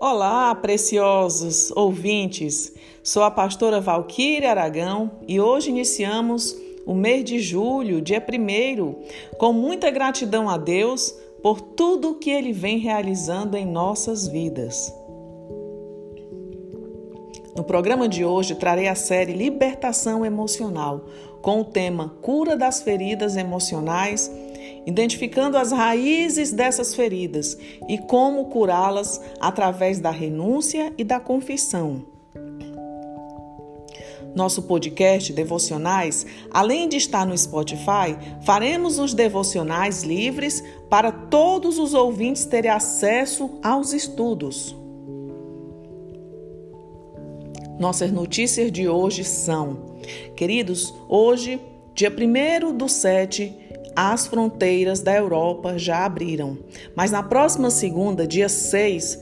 Olá, preciosos ouvintes. Sou a pastora Valquíria Aragão e hoje iniciamos o mês de julho, dia 1 com muita gratidão a Deus por tudo que ele vem realizando em nossas vidas. No programa de hoje trarei a série Libertação Emocional, com o tema Cura das Feridas Emocionais identificando as raízes dessas feridas e como curá-las através da renúncia e da confissão. Nosso podcast Devocionais, além de estar no Spotify, faremos os devocionais livres para todos os ouvintes terem acesso aos estudos. Nossas notícias de hoje são: queridos, hoje, dia 1 do 7, as fronteiras da Europa já abriram. Mas na próxima segunda, dia 6,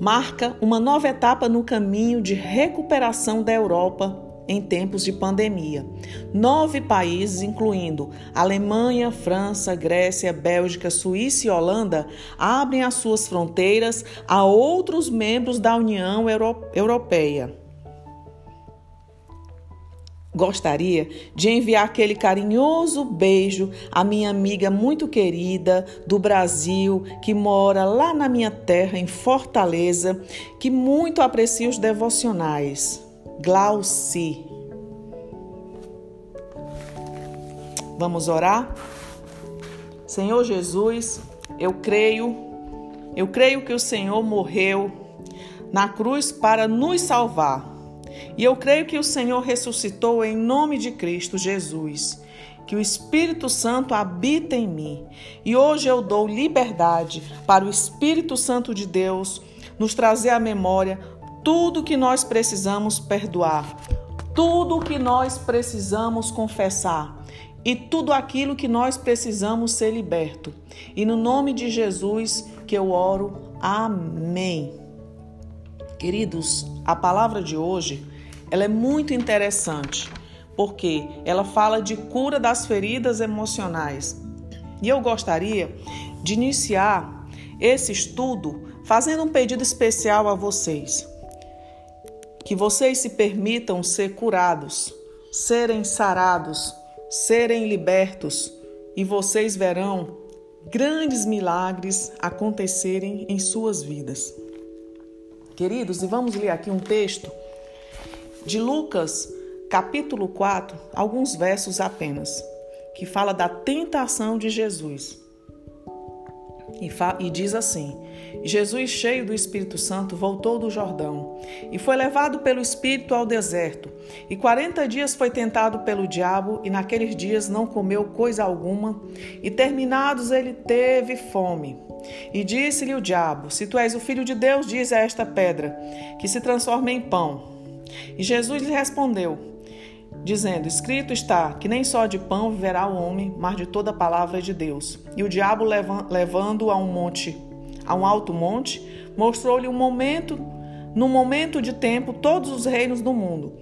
marca uma nova etapa no caminho de recuperação da Europa em tempos de pandemia. Nove países, incluindo Alemanha, França, Grécia, Bélgica, Suíça e Holanda, abrem as suas fronteiras a outros membros da União Europeia gostaria de enviar aquele carinhoso beijo à minha amiga muito querida do Brasil, que mora lá na minha terra, em Fortaleza, que muito aprecia os devocionais. Glauci. Vamos orar? Senhor Jesus, eu creio, eu creio que o Senhor morreu na cruz para nos salvar e eu creio que o Senhor ressuscitou em nome de Cristo Jesus, que o Espírito Santo habita em mim. E hoje eu dou liberdade para o Espírito Santo de Deus nos trazer à memória tudo que nós precisamos perdoar, tudo que nós precisamos confessar e tudo aquilo que nós precisamos ser liberto. E no nome de Jesus que eu oro. Amém. Queridos, a palavra de hoje ela é muito interessante, porque ela fala de cura das feridas emocionais. E eu gostaria de iniciar esse estudo fazendo um pedido especial a vocês. Que vocês se permitam ser curados, serem sarados, serem libertos, e vocês verão grandes milagres acontecerem em suas vidas. Queridos, e vamos ler aqui um texto de Lucas, capítulo 4, alguns versos apenas, que fala da tentação de Jesus. E, e, diz assim: Jesus, cheio do Espírito Santo, voltou do Jordão e foi levado pelo Espírito ao deserto. E quarenta dias foi tentado pelo diabo, e naqueles dias não comeu coisa alguma. E terminados, ele teve fome. E disse-lhe o diabo: Se tu és o filho de Deus, diz a esta pedra que se transforme em pão. E Jesus lhe respondeu, dizendo: Escrito está que nem só de pão viverá o homem, mas de toda a palavra de Deus. E o diabo, levando-o a um monte, a um alto monte, mostrou-lhe um momento, num momento de tempo, todos os reinos do mundo.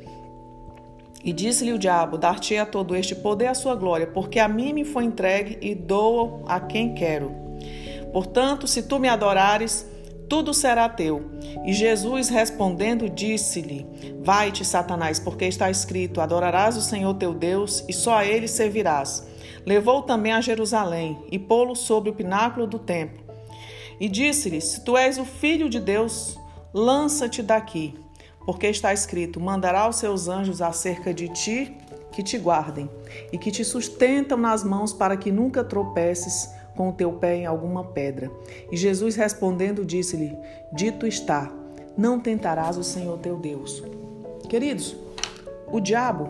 E disse-lhe o diabo: Dar-te a todo este poder a sua glória, porque a mim me foi entregue e dou a quem quero. Portanto, se tu me adorares, tudo será teu. E Jesus respondendo disse-lhe: Vai-te, Satanás, porque está escrito: Adorarás o Senhor teu Deus e só a ele servirás. Levou também a Jerusalém e pô-lo sobre o pináculo do templo. E disse-lhe: Se tu és o filho de Deus, lança-te daqui, porque está escrito: Mandará os seus anjos acerca de ti que te guardem e que te sustentam nas mãos para que nunca tropeces com o teu pé em alguma pedra. E Jesus respondendo disse-lhe: Dito está, não tentarás o Senhor teu Deus. Queridos, o diabo,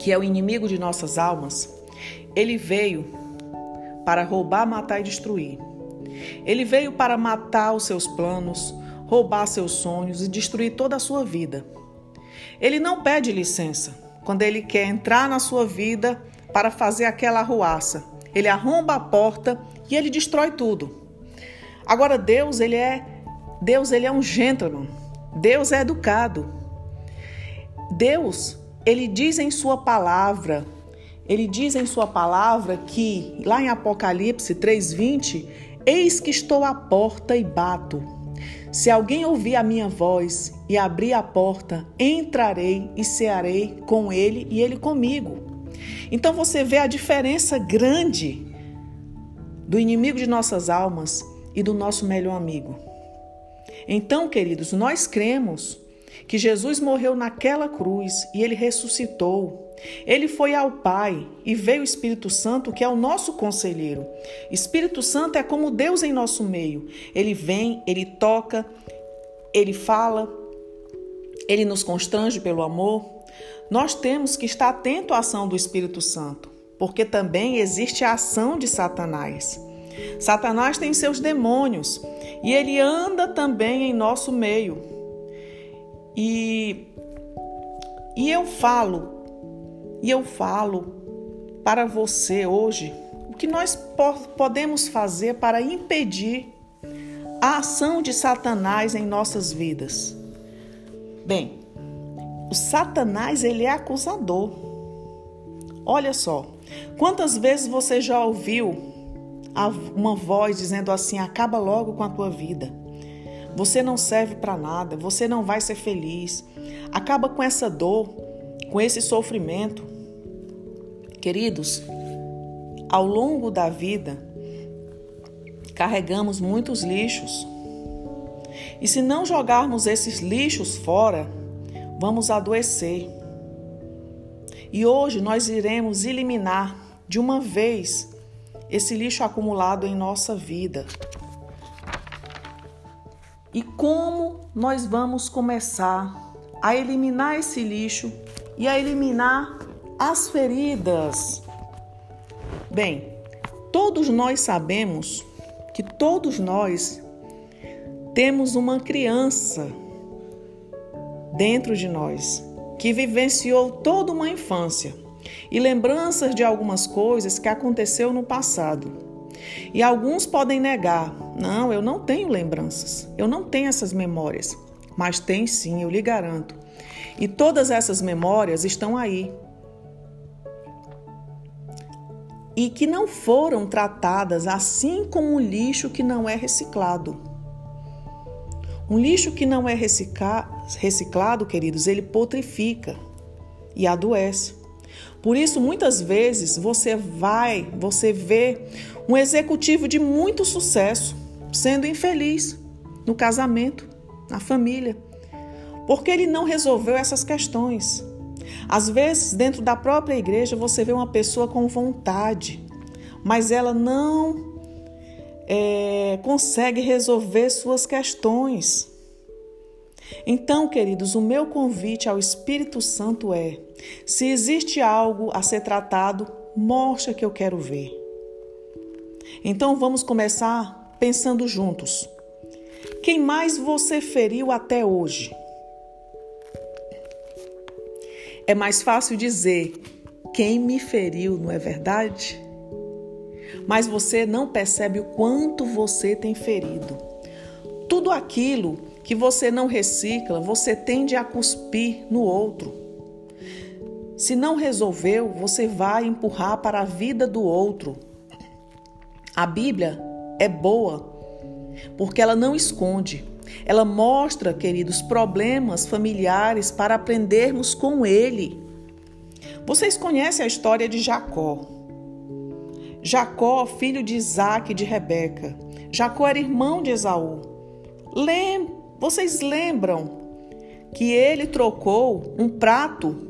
que é o inimigo de nossas almas, ele veio para roubar, matar e destruir. Ele veio para matar os seus planos, roubar seus sonhos e destruir toda a sua vida. Ele não pede licença quando ele quer entrar na sua vida para fazer aquela arruaça ele arromba a porta e ele destrói tudo. Agora Deus, ele é Deus, ele é um gentleman. Deus é educado. Deus, ele diz em sua palavra, ele diz em sua palavra que lá em Apocalipse 3:20, eis que estou à porta e bato. Se alguém ouvir a minha voz e abrir a porta, entrarei e cearei com ele e ele comigo. Então você vê a diferença grande do inimigo de nossas almas e do nosso melhor amigo. Então, queridos, nós cremos que Jesus morreu naquela cruz e ele ressuscitou. Ele foi ao Pai e veio o Espírito Santo, que é o nosso conselheiro. Espírito Santo é como Deus em nosso meio. Ele vem, ele toca, ele fala, ele nos constrange pelo amor. Nós temos que estar atento à ação do Espírito Santo, porque também existe a ação de Satanás. Satanás tem seus demônios e ele anda também em nosso meio. E, e eu falo, e eu falo para você hoje o que nós podemos fazer para impedir a ação de Satanás em nossas vidas. Bem, o Satanás ele é acusador. Olha só, quantas vezes você já ouviu uma voz dizendo assim: acaba logo com a tua vida. Você não serve para nada, você não vai ser feliz. Acaba com essa dor, com esse sofrimento. Queridos, ao longo da vida, carregamos muitos lixos. E se não jogarmos esses lixos fora, vamos adoecer. E hoje nós iremos eliminar de uma vez esse lixo acumulado em nossa vida. E como nós vamos começar a eliminar esse lixo e a eliminar as feridas? Bem, todos nós sabemos que todos nós temos uma criança dentro de nós que vivenciou toda uma infância e lembranças de algumas coisas que aconteceu no passado. E alguns podem negar: não, eu não tenho lembranças, eu não tenho essas memórias. Mas tem sim, eu lhe garanto. E todas essas memórias estão aí. E que não foram tratadas assim como um lixo que não é reciclado. Um lixo que não é reciclado, queridos, ele putrifica e adoece. Por isso, muitas vezes você vai, você vê um executivo de muito sucesso sendo infeliz no casamento, na família, porque ele não resolveu essas questões. Às vezes, dentro da própria igreja, você vê uma pessoa com vontade, mas ela não é, consegue resolver suas questões. Então, queridos, o meu convite ao Espírito Santo é: se existe algo a ser tratado, mostra que eu quero ver. Então vamos começar pensando juntos. Quem mais você feriu até hoje? É mais fácil dizer quem me feriu, não é verdade? Mas você não percebe o quanto você tem ferido. Tudo aquilo que você não recicla, você tende a cuspir no outro. Se não resolveu, você vai empurrar para a vida do outro. A Bíblia é boa porque ela não esconde. Ela mostra, queridos, problemas familiares para aprendermos com ele. Vocês conhecem a história de Jacó. Jacó, filho de Isaac e de Rebeca. Jacó era irmão de Esaú. Lembra vocês lembram que ele trocou um prato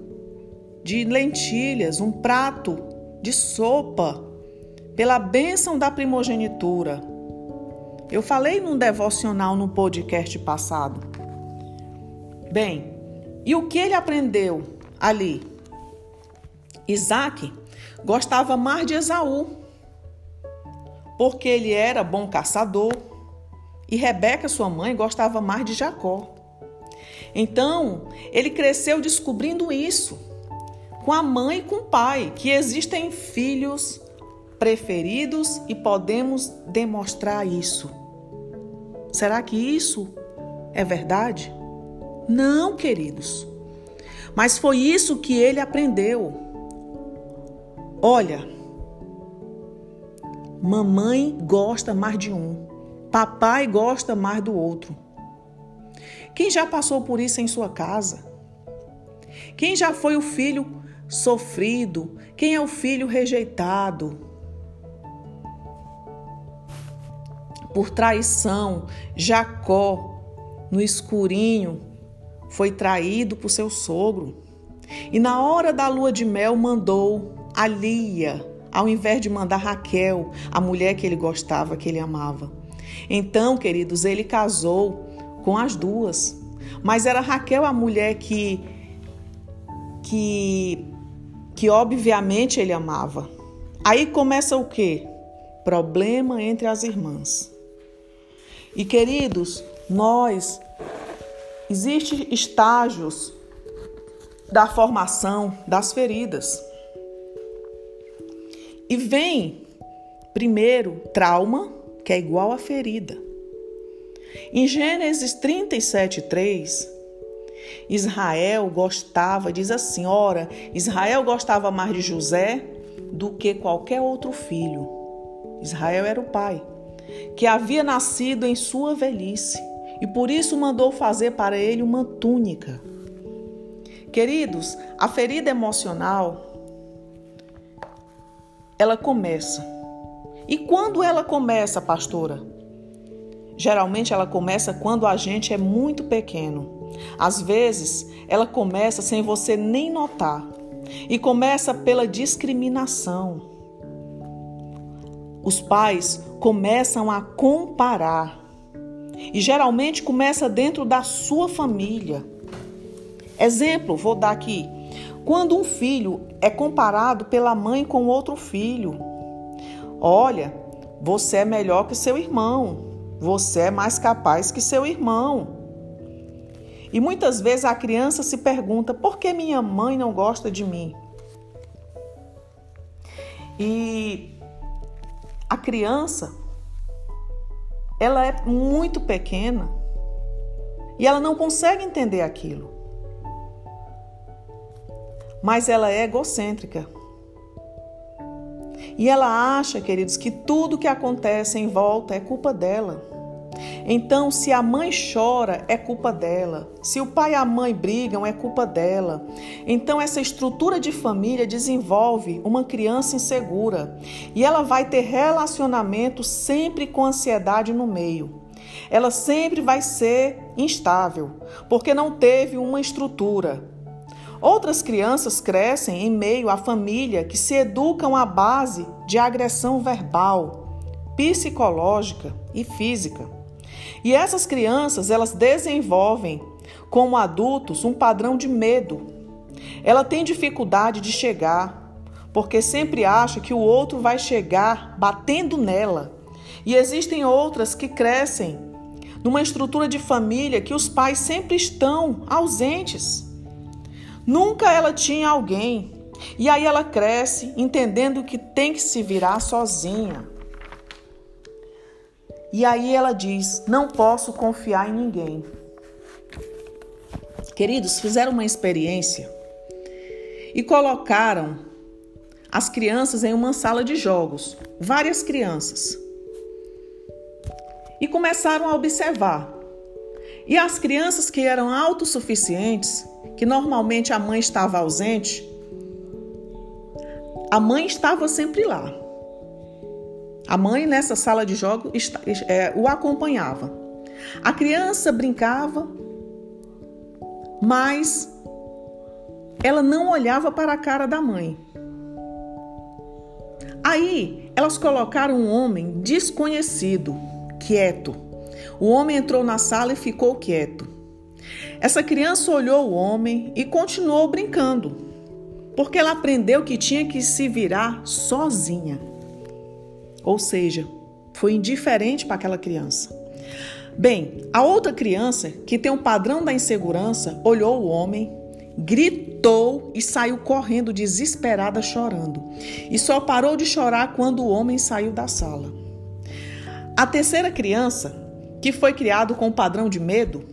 de lentilhas, um prato de sopa, pela bênção da primogenitura? Eu falei num devocional no podcast passado. Bem, e o que ele aprendeu ali? Isaac gostava mais de Esaú, porque ele era bom caçador, e Rebeca, sua mãe, gostava mais de Jacó. Então, ele cresceu descobrindo isso, com a mãe e com o pai, que existem filhos preferidos e podemos demonstrar isso. Será que isso é verdade? Não, queridos. Mas foi isso que ele aprendeu. Olha, mamãe gosta mais de um. Papai gosta mais do outro. Quem já passou por isso em sua casa? Quem já foi o filho sofrido? Quem é o filho rejeitado? Por traição, Jacó, no escurinho, foi traído por seu sogro. E na hora da lua de mel mandou a Lia, ao invés de mandar Raquel, a mulher que ele gostava, que ele amava. Então, queridos, ele casou com as duas. Mas era Raquel a mulher que que que obviamente ele amava. Aí começa o quê? Problema entre as irmãs. E queridos, nós existem estágios da formação das feridas. E vem primeiro trauma, que é igual a ferida. Em Gênesis 37, 3, Israel gostava, diz assim: ora, Israel gostava mais de José do que qualquer outro filho. Israel era o pai, que havia nascido em sua velhice, e por isso mandou fazer para ele uma túnica. Queridos, a ferida emocional ela começa. E quando ela começa, pastora? Geralmente ela começa quando a gente é muito pequeno. Às vezes, ela começa sem você nem notar. E começa pela discriminação. Os pais começam a comparar. E geralmente começa dentro da sua família. Exemplo, vou dar aqui. Quando um filho é comparado pela mãe com outro filho, olha, você é melhor que seu irmão, você é mais capaz que seu irmão. E muitas vezes a criança se pergunta: por que minha mãe não gosta de mim? E a criança, ela é muito pequena e ela não consegue entender aquilo mas ela é egocêntrica. E ela acha, queridos, que tudo que acontece em volta é culpa dela. Então, se a mãe chora, é culpa dela. Se o pai e a mãe brigam, é culpa dela. Então, essa estrutura de família desenvolve uma criança insegura e ela vai ter relacionamento sempre com ansiedade no meio. Ela sempre vai ser instável, porque não teve uma estrutura. Outras crianças crescem em meio à família que se educam à base de agressão verbal, psicológica e física. E essas crianças, elas desenvolvem como adultos um padrão de medo. Ela tem dificuldade de chegar, porque sempre acha que o outro vai chegar batendo nela. E existem outras que crescem numa estrutura de família que os pais sempre estão ausentes. Nunca ela tinha alguém. E aí ela cresce entendendo que tem que se virar sozinha. E aí ela diz: Não posso confiar em ninguém. Queridos, fizeram uma experiência e colocaram as crianças em uma sala de jogos, várias crianças. E começaram a observar. E as crianças que eram autossuficientes que normalmente a mãe estava ausente, a mãe estava sempre lá. A mãe, nessa sala de jogos, é, o acompanhava. A criança brincava, mas ela não olhava para a cara da mãe. Aí, elas colocaram um homem desconhecido, quieto. O homem entrou na sala e ficou quieto. Essa criança olhou o homem e continuou brincando, porque ela aprendeu que tinha que se virar sozinha. Ou seja, foi indiferente para aquela criança. Bem, a outra criança, que tem um padrão da insegurança, olhou o homem, gritou e saiu correndo desesperada, chorando. E só parou de chorar quando o homem saiu da sala. A terceira criança, que foi criado com o padrão de medo,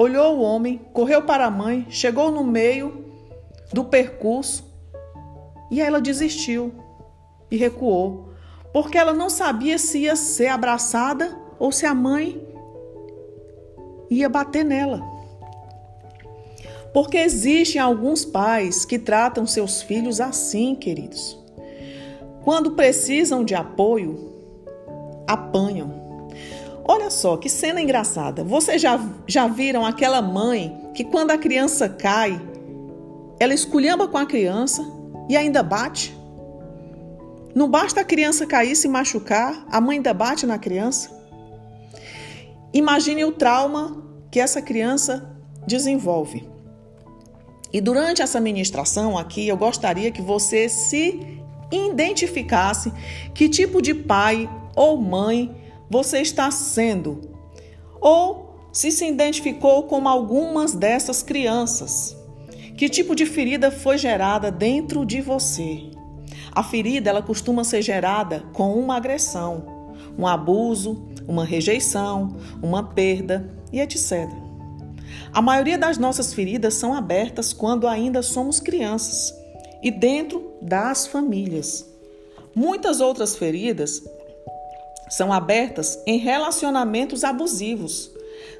olhou o homem, correu para a mãe, chegou no meio do percurso e ela desistiu e recuou, porque ela não sabia se ia ser abraçada ou se a mãe ia bater nela. Porque existem alguns pais que tratam seus filhos assim, queridos. Quando precisam de apoio, apanham. Olha só que cena engraçada. Vocês já, já viram aquela mãe que, quando a criança cai, ela esculhamba com a criança e ainda bate? Não basta a criança cair se machucar, a mãe ainda bate na criança? Imagine o trauma que essa criança desenvolve. E durante essa ministração aqui, eu gostaria que você se identificasse que tipo de pai ou mãe você está sendo, ou se se identificou como algumas dessas crianças. Que tipo de ferida foi gerada dentro de você? A ferida ela costuma ser gerada com uma agressão, um abuso, uma rejeição, uma perda e etc. A maioria das nossas feridas são abertas quando ainda somos crianças e dentro das famílias. Muitas outras feridas são abertas em relacionamentos abusivos,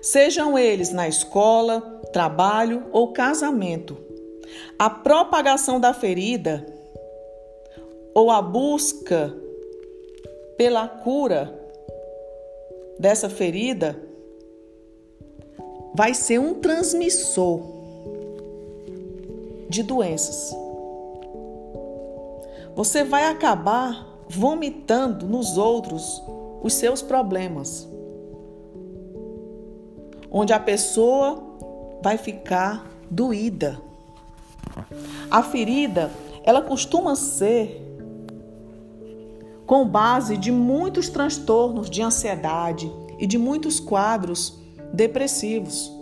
sejam eles na escola, trabalho ou casamento. A propagação da ferida ou a busca pela cura dessa ferida vai ser um transmissor de doenças. Você vai acabar vomitando nos outros os seus problemas. Onde a pessoa vai ficar doída. A ferida, ela costuma ser com base de muitos transtornos de ansiedade e de muitos quadros depressivos.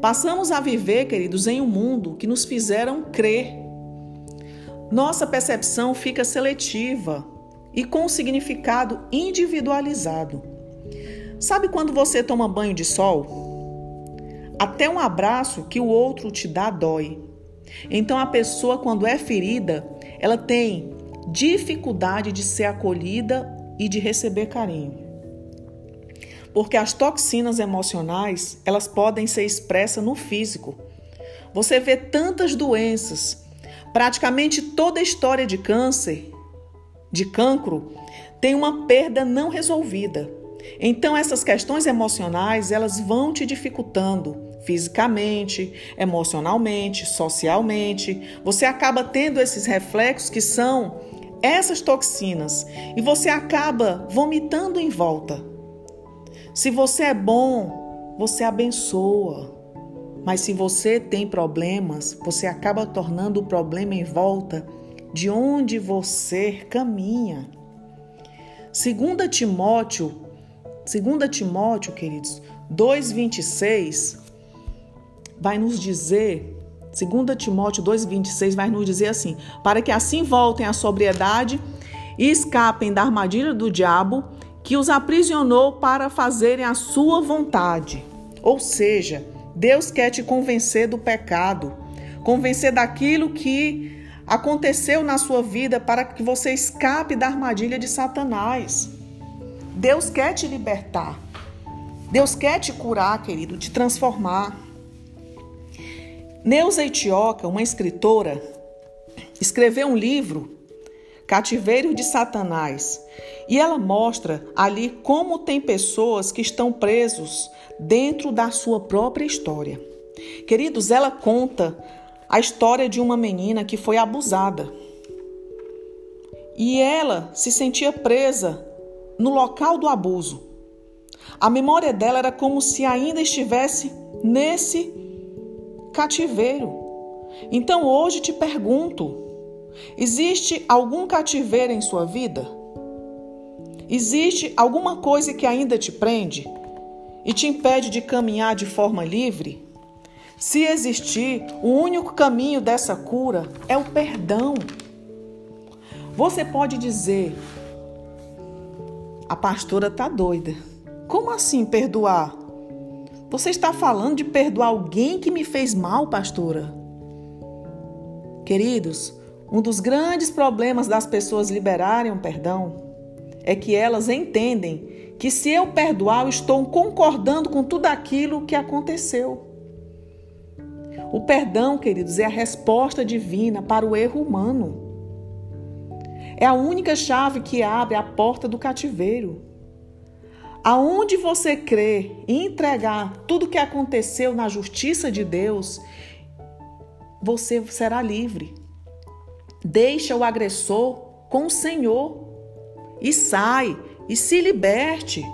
Passamos a viver, queridos, em um mundo que nos fizeram crer. Nossa percepção fica seletiva e com um significado individualizado. Sabe quando você toma banho de sol? Até um abraço que o outro te dá dói. Então a pessoa, quando é ferida, ela tem dificuldade de ser acolhida e de receber carinho. Porque as toxinas emocionais, elas podem ser expressas no físico. Você vê tantas doenças, praticamente toda a história de câncer, de cancro, tem uma perda não resolvida. Então essas questões emocionais, elas vão te dificultando fisicamente, emocionalmente, socialmente. Você acaba tendo esses reflexos que são essas toxinas e você acaba vomitando em volta. Se você é bom, você abençoa. Mas se você tem problemas, você acaba tornando o problema em volta de onde você caminha. Segunda Timóteo, segunda Timóteo, queridos, 2:26 vai nos dizer 2 Timóteo 2,26 vai nos dizer assim: para que assim voltem à sobriedade e escapem da armadilha do diabo que os aprisionou para fazerem a sua vontade. Ou seja, Deus quer te convencer do pecado, convencer daquilo que aconteceu na sua vida para que você escape da armadilha de Satanás. Deus quer te libertar. Deus quer te curar, querido, te transformar. Neuza Etioca, uma escritora, escreveu um livro, Cativeiro de Satanás, e ela mostra ali como tem pessoas que estão presos dentro da sua própria história. Queridos, ela conta a história de uma menina que foi abusada. E ela se sentia presa no local do abuso. A memória dela era como se ainda estivesse nesse cativeiro. Então hoje te pergunto: existe algum cativeiro em sua vida? Existe alguma coisa que ainda te prende e te impede de caminhar de forma livre? Se existir, o único caminho dessa cura é o perdão. Você pode dizer: a pastora está doida. Como assim perdoar? Você está falando de perdoar alguém que me fez mal, pastora? Queridos, um dos grandes problemas das pessoas liberarem o perdão é que elas entendem que se eu perdoar, eu estou concordando com tudo aquilo que aconteceu. O perdão, queridos, é a resposta divina para o erro humano. É a única chave que abre a porta do cativeiro. Aonde você crê e entregar tudo o que aconteceu na justiça de Deus, você será livre. Deixa o agressor com o Senhor e sai e se liberte.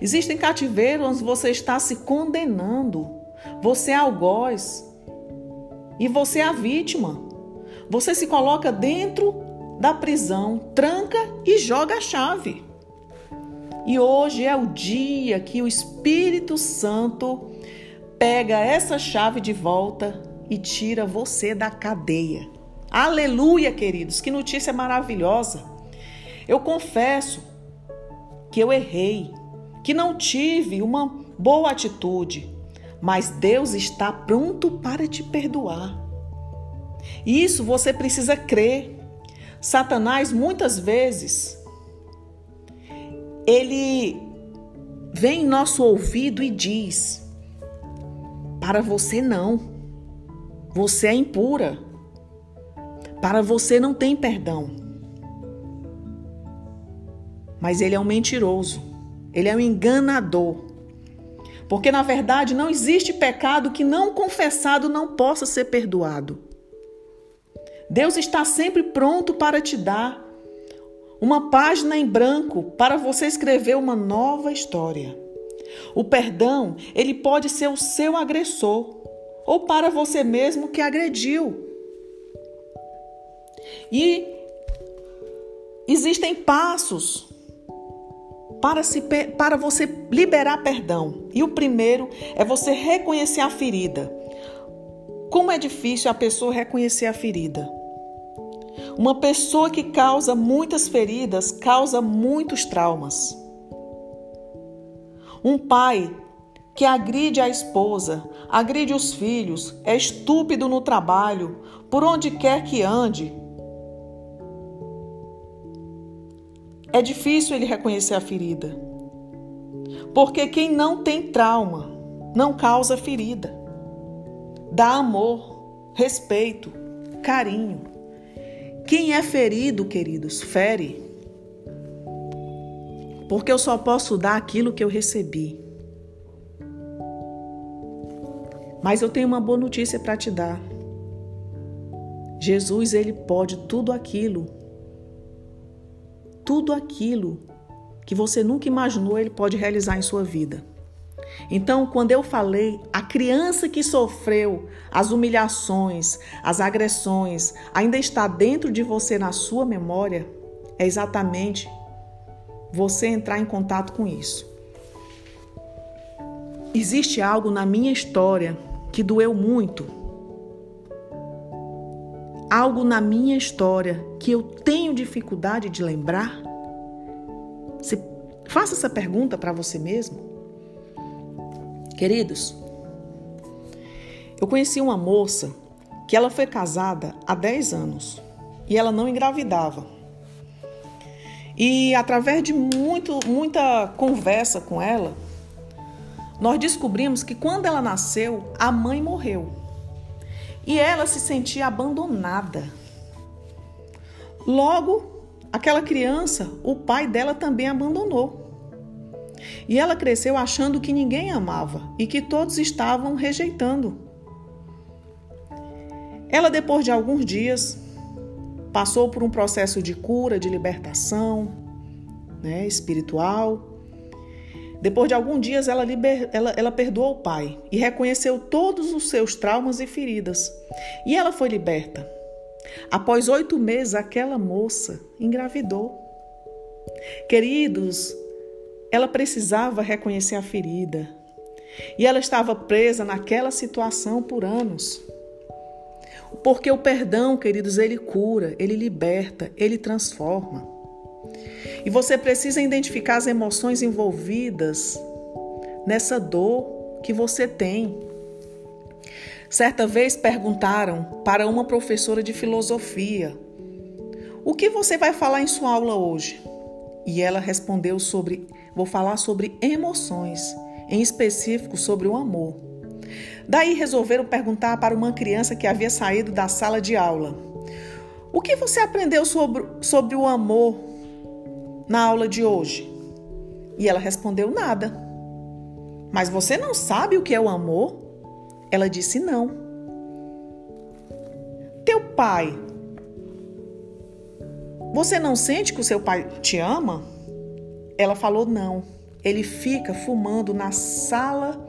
Existem cativeiros onde você está se condenando. Você é algoz e você é a vítima. Você se coloca dentro da prisão, tranca e joga a chave. E hoje é o dia que o Espírito Santo pega essa chave de volta e tira você da cadeia. Aleluia, queridos, que notícia maravilhosa. Eu confesso que eu errei, que não tive uma boa atitude, mas Deus está pronto para te perdoar. Isso você precisa crer. Satanás muitas vezes ele vem em nosso ouvido e diz: Para você não. Você é impura. Para você não tem perdão. Mas ele é um mentiroso. Ele é um enganador. Porque na verdade não existe pecado que não confessado não possa ser perdoado. Deus está sempre pronto para te dar uma página em branco para você escrever uma nova história. O perdão, ele pode ser o seu agressor ou para você mesmo que agrediu. E existem passos para, se, para você liberar perdão. E o primeiro é você reconhecer a ferida. Como é difícil a pessoa reconhecer a ferida. Uma pessoa que causa muitas feridas causa muitos traumas. Um pai que agride a esposa, agride os filhos, é estúpido no trabalho, por onde quer que ande, É difícil ele reconhecer a ferida. Porque quem não tem trauma não causa ferida. Dá amor, respeito, carinho. Quem é ferido, queridos, fere. Porque eu só posso dar aquilo que eu recebi. Mas eu tenho uma boa notícia para te dar. Jesus, ele pode tudo aquilo tudo aquilo que você nunca imaginou ele pode realizar em sua vida. Então, quando eu falei, a criança que sofreu as humilhações, as agressões, ainda está dentro de você na sua memória, é exatamente você entrar em contato com isso. Existe algo na minha história que doeu muito. Algo na minha história que eu tenho dificuldade de lembrar? Faça essa pergunta para você mesmo. Queridos, eu conheci uma moça que ela foi casada há 10 anos e ela não engravidava. E através de muito, muita conversa com ela, nós descobrimos que quando ela nasceu, a mãe morreu. E ela se sentia abandonada. Logo, aquela criança, o pai dela também abandonou. E ela cresceu achando que ninguém amava e que todos estavam rejeitando. Ela, depois de alguns dias, passou por um processo de cura, de libertação né, espiritual. Depois de alguns dias, ela, liber... ela, ela perdoou o pai e reconheceu todos os seus traumas e feridas. E ela foi liberta. Após oito meses, aquela moça engravidou. Queridos, ela precisava reconhecer a ferida. E ela estava presa naquela situação por anos. Porque o perdão, queridos, ele cura, ele liberta, ele transforma. E você precisa identificar as emoções envolvidas nessa dor que você tem. Certa vez perguntaram para uma professora de filosofia: O que você vai falar em sua aula hoje? E ela respondeu sobre: Vou falar sobre emoções, em específico sobre o amor. Daí resolveram perguntar para uma criança que havia saído da sala de aula: O que você aprendeu sobre, sobre o amor na aula de hoje? E ela respondeu: Nada. Mas você não sabe o que é o amor? Ela disse: Não. Teu pai, você não sente que o seu pai te ama? Ela falou: Não. Ele fica fumando na sala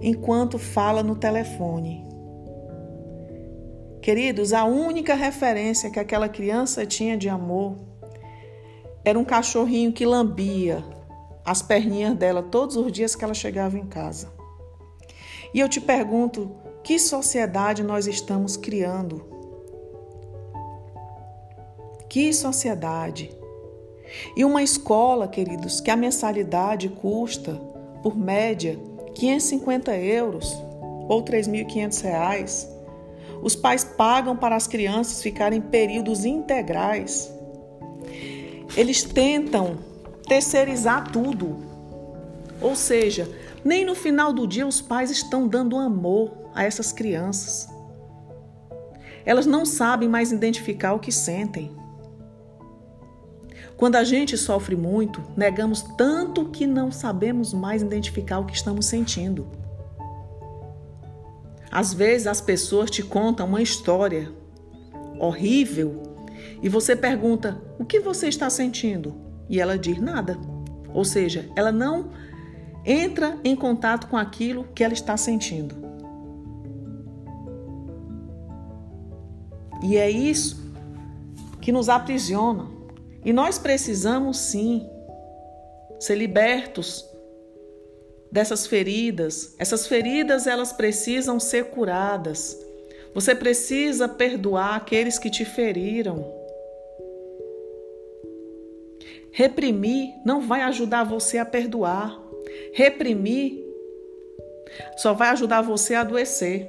enquanto fala no telefone. Queridos, a única referência que aquela criança tinha de amor era um cachorrinho que lambia as perninhas dela todos os dias que ela chegava em casa. E eu te pergunto, que sociedade nós estamos criando? Que sociedade? E uma escola, queridos, que a mensalidade custa, por média, 550 euros ou 3.500 reais. Os pais pagam para as crianças ficarem períodos integrais. Eles tentam terceirizar tudo. Ou seja, nem no final do dia os pais estão dando amor a essas crianças. Elas não sabem mais identificar o que sentem. Quando a gente sofre muito, negamos tanto que não sabemos mais identificar o que estamos sentindo. Às vezes as pessoas te contam uma história horrível e você pergunta: "O que você está sentindo?" E ela diz: "Nada". Ou seja, ela não entra em contato com aquilo que ela está sentindo. E é isso que nos aprisiona. E nós precisamos sim ser libertos dessas feridas. Essas feridas elas precisam ser curadas. Você precisa perdoar aqueles que te feriram. Reprimir não vai ajudar você a perdoar. Reprimir só vai ajudar você a adoecer.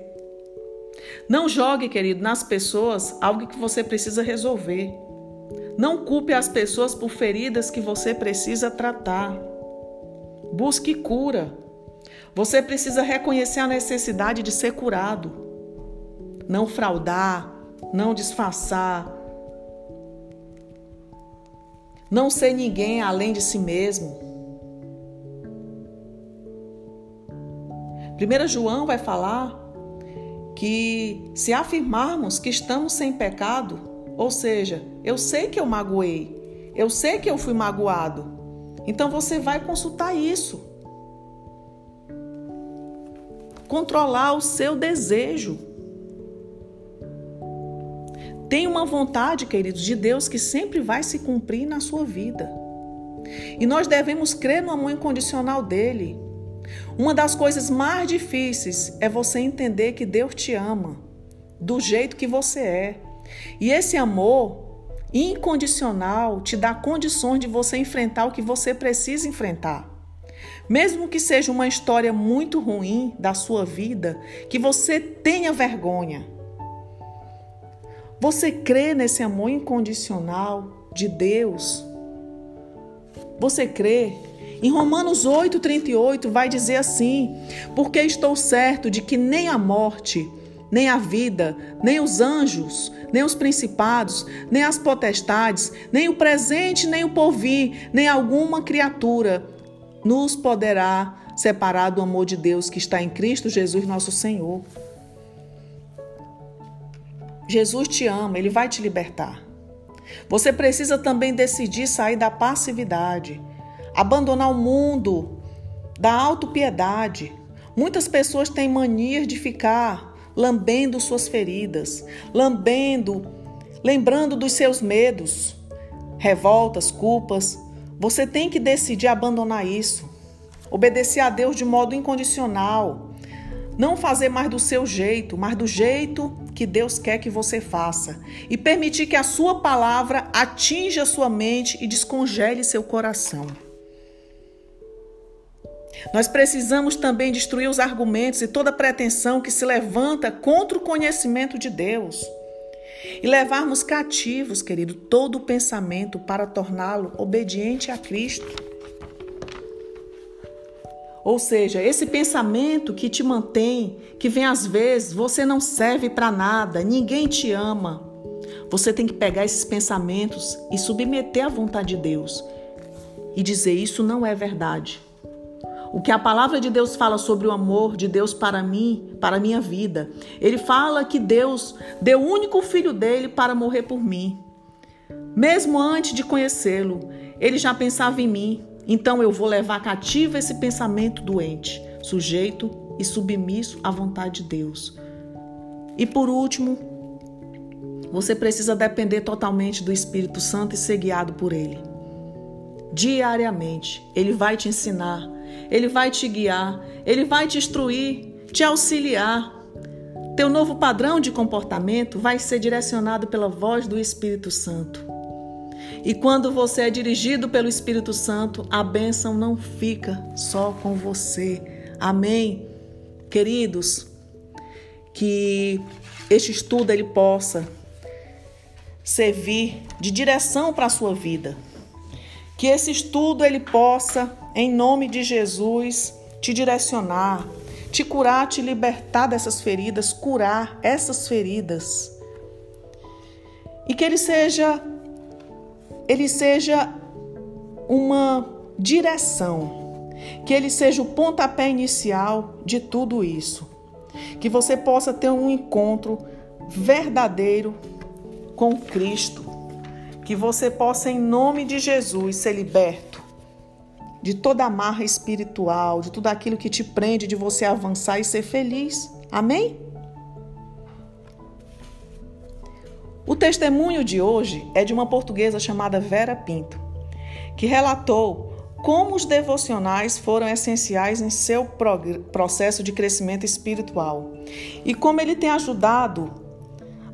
Não jogue, querido, nas pessoas algo que você precisa resolver. Não culpe as pessoas por feridas que você precisa tratar. Busque cura. Você precisa reconhecer a necessidade de ser curado. Não fraudar, não disfarçar. Não ser ninguém além de si mesmo. 1 João vai falar que se afirmarmos que estamos sem pecado, ou seja, eu sei que eu magoei, eu sei que eu fui magoado. Então você vai consultar isso. Controlar o seu desejo. Tem uma vontade, queridos, de Deus que sempre vai se cumprir na sua vida. E nós devemos crer no amor incondicional dele. Uma das coisas mais difíceis é você entender que Deus te ama do jeito que você é. E esse amor incondicional te dá condições de você enfrentar o que você precisa enfrentar. Mesmo que seja uma história muito ruim da sua vida, que você tenha vergonha. Você crê nesse amor incondicional de Deus? Você crê? Em Romanos 8,38 vai dizer assim: Porque estou certo de que nem a morte, nem a vida, nem os anjos, nem os principados, nem as potestades, nem o presente, nem o porvir, nem alguma criatura nos poderá separar do amor de Deus que está em Cristo Jesus, nosso Senhor. Jesus te ama, ele vai te libertar. Você precisa também decidir sair da passividade, abandonar o mundo da autopiedade. Muitas pessoas têm mania de ficar lambendo suas feridas, lambendo, lembrando dos seus medos, revoltas, culpas. Você tem que decidir abandonar isso. Obedecer a Deus de modo incondicional. Não fazer mais do seu jeito, mas do jeito que Deus quer que você faça. E permitir que a sua palavra atinja sua mente e descongele seu coração. Nós precisamos também destruir os argumentos e toda pretensão que se levanta contra o conhecimento de Deus. E levarmos cativos, querido, todo o pensamento para torná-lo obediente a Cristo. Ou seja, esse pensamento que te mantém, que vem às vezes, você não serve para nada, ninguém te ama. Você tem que pegar esses pensamentos e submeter à vontade de Deus e dizer: Isso não é verdade. O que a palavra de Deus fala sobre o amor de Deus para mim, para a minha vida. Ele fala que Deus deu o único filho dele para morrer por mim. Mesmo antes de conhecê-lo, ele já pensava em mim. Então eu vou levar cativo esse pensamento doente, sujeito e submisso à vontade de Deus. E por último, você precisa depender totalmente do Espírito Santo e ser guiado por ele. Diariamente, ele vai te ensinar ele vai te guiar, ele vai te instruir, te auxiliar. Teu novo padrão de comportamento vai ser direcionado pela voz do Espírito Santo. E quando você é dirigido pelo Espírito Santo, a bênção não fica só com você. Amém. Queridos, que este estudo ele possa servir de direção para a sua vida. Que esse estudo ele possa em nome de Jesus, te direcionar, te curar, te libertar dessas feridas, curar essas feridas. E que ele seja ele seja uma direção, que ele seja o pontapé inicial de tudo isso. Que você possa ter um encontro verdadeiro com Cristo. Que você possa, em nome de Jesus, ser liberto de toda amarra espiritual, de tudo aquilo que te prende de você avançar e ser feliz. Amém? O testemunho de hoje é de uma portuguesa chamada Vera Pinto, que relatou como os devocionais foram essenciais em seu processo de crescimento espiritual e como ele tem ajudado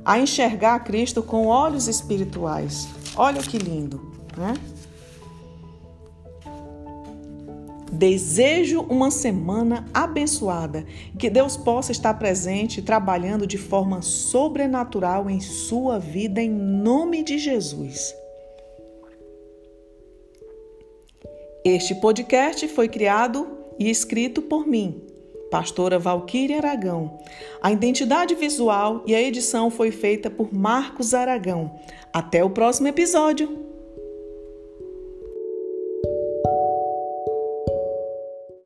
a enxergar Cristo com olhos espirituais. Olha que lindo, né? Desejo uma semana abençoada, que Deus possa estar presente trabalhando de forma sobrenatural em sua vida, em nome de Jesus. Este podcast foi criado e escrito por mim, pastora Valquíria Aragão. A identidade visual e a edição foi feita por Marcos Aragão. Até o próximo episódio!